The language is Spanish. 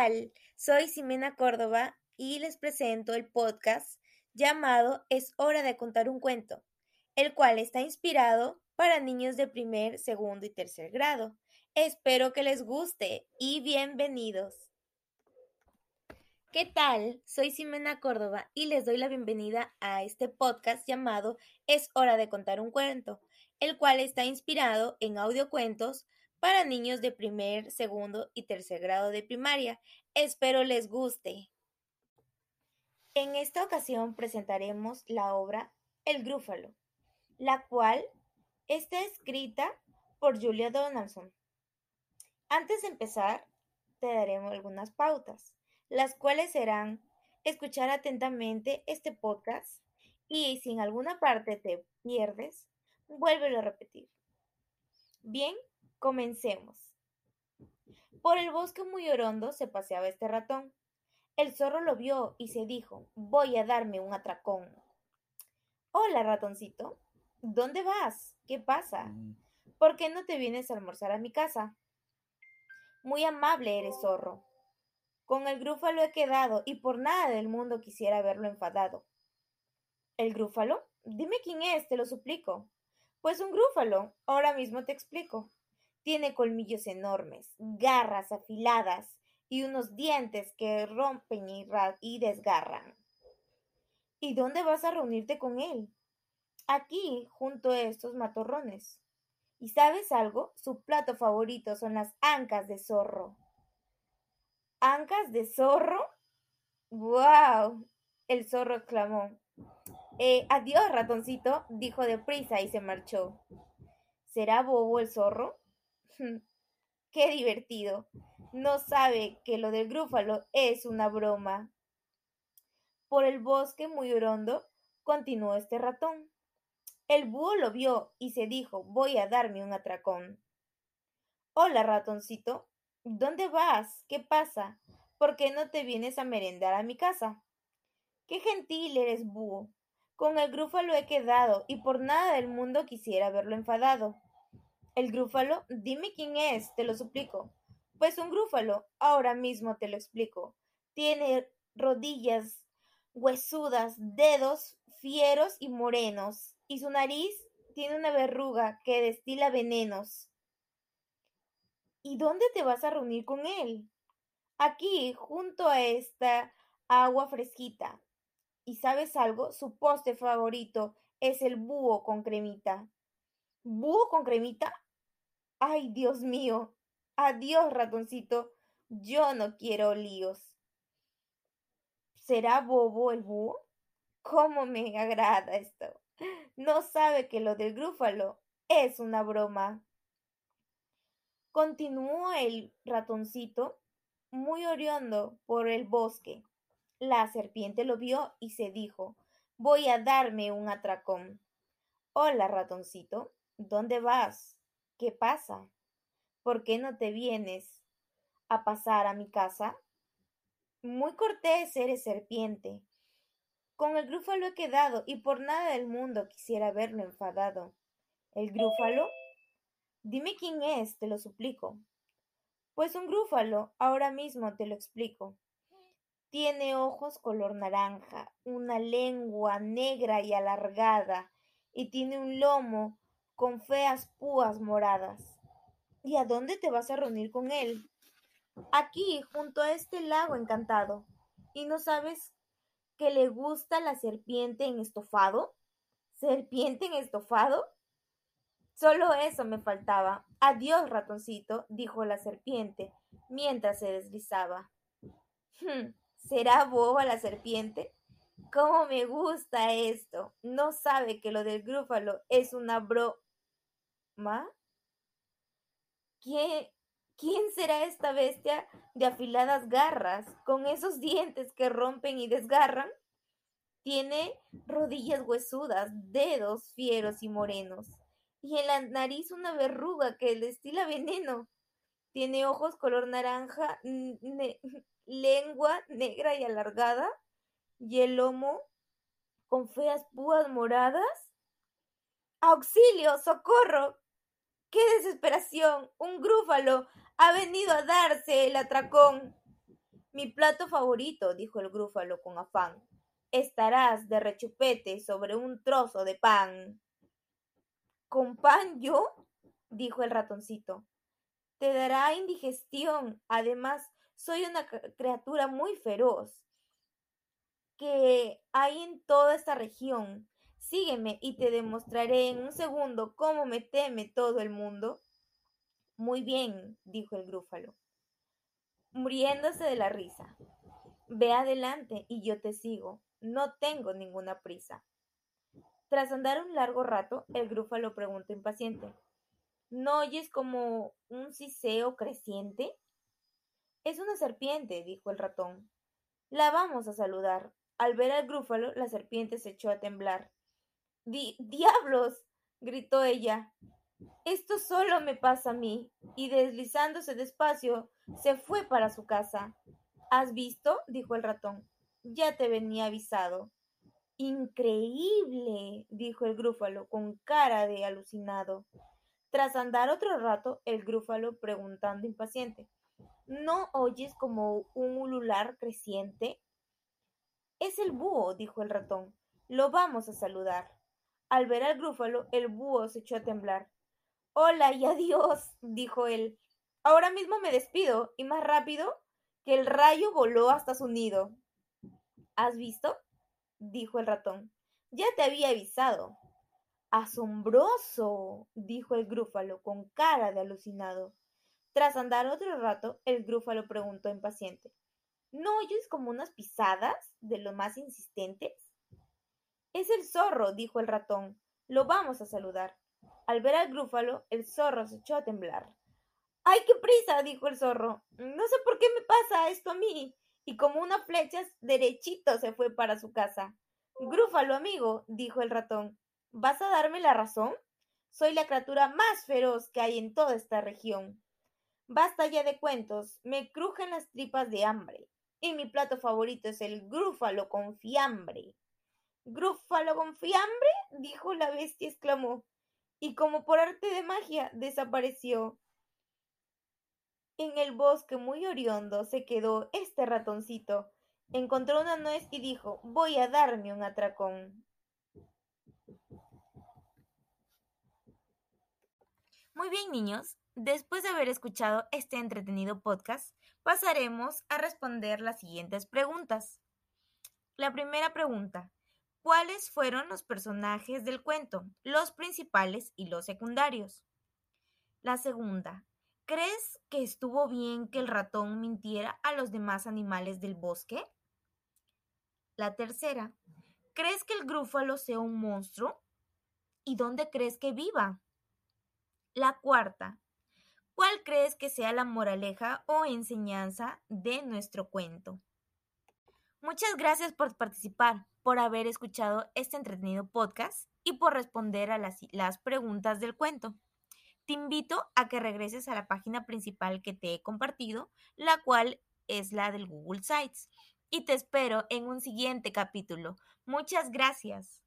tal? Soy Ximena Córdoba y les presento el podcast llamado Es hora de contar un cuento, el cual está inspirado para niños de primer, segundo y tercer grado. Espero que les guste y bienvenidos. ¿Qué tal? Soy Ximena Córdoba y les doy la bienvenida a este podcast llamado Es hora de contar un cuento, el cual está inspirado en audiocuentos para niños de primer, segundo y tercer grado de primaria. Espero les guste. En esta ocasión presentaremos la obra El Grúfalo, la cual está escrita por Julia Donaldson. Antes de empezar, te daremos algunas pautas, las cuales serán escuchar atentamente este podcast y si en alguna parte te pierdes, vuélvelo a repetir. Bien, Comencemos. Por el bosque muy orondo se paseaba este ratón. El zorro lo vio y se dijo, voy a darme un atracón. Hola, ratoncito. ¿Dónde vas? ¿Qué pasa? Mm. ¿Por qué no te vienes a almorzar a mi casa? Muy amable eres, zorro. Con el grúfalo he quedado y por nada del mundo quisiera verlo enfadado. ¿El grúfalo? Dime quién es, te lo suplico. Pues un grúfalo. Ahora mismo te explico. Tiene colmillos enormes, garras afiladas y unos dientes que rompen y, desgarran. ¿Y dónde vas a reunirte con él? Aquí, junto a estos matorrones. ¿Y sabes algo? Su plato favorito son las ancas de zorro. ¿Ancas de zorro? ¡Guau! El zorro exclamó. Eh, adiós, ratoncito, dijo deprisa y se marchó. ¿Será bobo el zorro? Qué divertido. No sabe que lo del grúfalo es una broma. Por el bosque muy hondo continuó este ratón. El búho lo vio y se dijo voy a darme un atracón. Hola, ratoncito. ¿Dónde vas? ¿Qué pasa? ¿Por qué no te vienes a merendar a mi casa? Qué gentil eres, búho. Con el grúfalo he quedado y por nada del mundo quisiera verlo enfadado. ¿El grúfalo? Dime quién es, te lo suplico. Pues un grúfalo, ahora mismo te lo explico. Tiene rodillas huesudas, dedos fieros y morenos, y su nariz tiene una verruga que destila venenos. ¿Y dónde te vas a reunir con él? Aquí, junto a esta agua fresquita. ¿Y sabes algo? Su postre favorito es el búho con cremita. ¿Búho con cremita? Ay, Dios mío. Adiós, ratoncito. Yo no quiero líos. ¿Será bobo el búho? ¿Cómo me agrada esto? No sabe que lo del grúfalo es una broma. Continuó el ratoncito muy oriondo por el bosque. La serpiente lo vio y se dijo, voy a darme un atracón. Hola, ratoncito. ¿Dónde vas? ¿Qué pasa? ¿Por qué no te vienes a pasar a mi casa? Muy cortés eres, serpiente. Con el grúfalo he quedado y por nada del mundo quisiera verlo enfadado. ¿El grúfalo? Dime quién es, te lo suplico. Pues un grúfalo, ahora mismo te lo explico. Tiene ojos color naranja, una lengua negra y alargada, y tiene un lomo con feas púas moradas. ¿Y a dónde te vas a reunir con él? Aquí, junto a este lago encantado. ¿Y no sabes que le gusta la serpiente en estofado? ¿Serpiente en estofado? Solo eso me faltaba. Adiós, ratoncito, dijo la serpiente, mientras se deslizaba. Hmm, ¿Será boba la serpiente? ¿Cómo me gusta esto? No sabe que lo del grúfalo es una bro ¿Quién, ¿Quién será esta bestia de afiladas garras, con esos dientes que rompen y desgarran? Tiene rodillas huesudas, dedos fieros y morenos, y en la nariz una verruga que destila veneno. Tiene ojos color naranja, lengua negra y alargada, y el lomo con feas púas moradas. ¡Auxilio! ¡Socorro! ¡Qué desesperación! Un grúfalo ha venido a darse el atracón. Mi plato favorito, dijo el grúfalo con afán. Estarás de rechupete sobre un trozo de pan. ¿Con pan yo? dijo el ratoncito. Te dará indigestión. Además, soy una criatura muy feroz que hay en toda esta región. Sígueme y te demostraré en un segundo cómo me teme todo el mundo. Muy bien, dijo el grúfalo, muriéndose de la risa. Ve adelante y yo te sigo. No tengo ninguna prisa. Tras andar un largo rato, el grúfalo preguntó impaciente. ¿No oyes como un siseo creciente? Es una serpiente, dijo el ratón. La vamos a saludar. Al ver al grúfalo, la serpiente se echó a temblar. ¡Diablos! gritó ella. Esto solo me pasa a mí. Y deslizándose despacio, se fue para su casa. ¿Has visto? dijo el ratón. Ya te venía avisado. Increíble, dijo el grúfalo con cara de alucinado. Tras andar otro rato, el grúfalo preguntando impaciente ¿No oyes como un ulular creciente? Es el búho, dijo el ratón. Lo vamos a saludar. Al ver al grúfalo, el búho se echó a temblar. Hola y adiós, dijo él. Ahora mismo me despido, y más rápido que el rayo voló hasta su nido. ¿Has visto? dijo el ratón. Ya te había avisado. Asombroso, dijo el grúfalo con cara de alucinado. Tras andar otro rato, el grúfalo preguntó impaciente. ¿No oyes como unas pisadas de lo más insistentes? Es el zorro, dijo el ratón. Lo vamos a saludar. Al ver al grúfalo, el zorro se echó a temblar. ¡Ay, qué prisa! dijo el zorro. No sé por qué me pasa esto a mí. Y como una flecha, derechito se fue para su casa. Grúfalo, amigo, dijo el ratón. ¿Vas a darme la razón? Soy la criatura más feroz que hay en toda esta región. Basta ya de cuentos, me crujen las tripas de hambre y mi plato favorito es el grúfalo con fiambre. ¿Grúfalo con fiambre? dijo la bestia, exclamó, y como por arte de magia desapareció. En el bosque muy oriondo se quedó este ratoncito. Encontró una nuez y dijo, voy a darme un atracón. Muy bien, niños. Después de haber escuchado este entretenido podcast, pasaremos a responder las siguientes preguntas. La primera pregunta, ¿cuáles fueron los personajes del cuento, los principales y los secundarios? La segunda, ¿crees que estuvo bien que el ratón mintiera a los demás animales del bosque? La tercera, ¿crees que el grúfalo sea un monstruo? ¿Y dónde crees que viva? La cuarta, ¿Cuál crees que sea la moraleja o enseñanza de nuestro cuento? Muchas gracias por participar, por haber escuchado este entretenido podcast y por responder a las, preguntas del cuento. Te invito a que regreses a la página principal que te he compartido, la cual es la del Google Sites. Y te espero en un siguiente capítulo. Muchas gracias.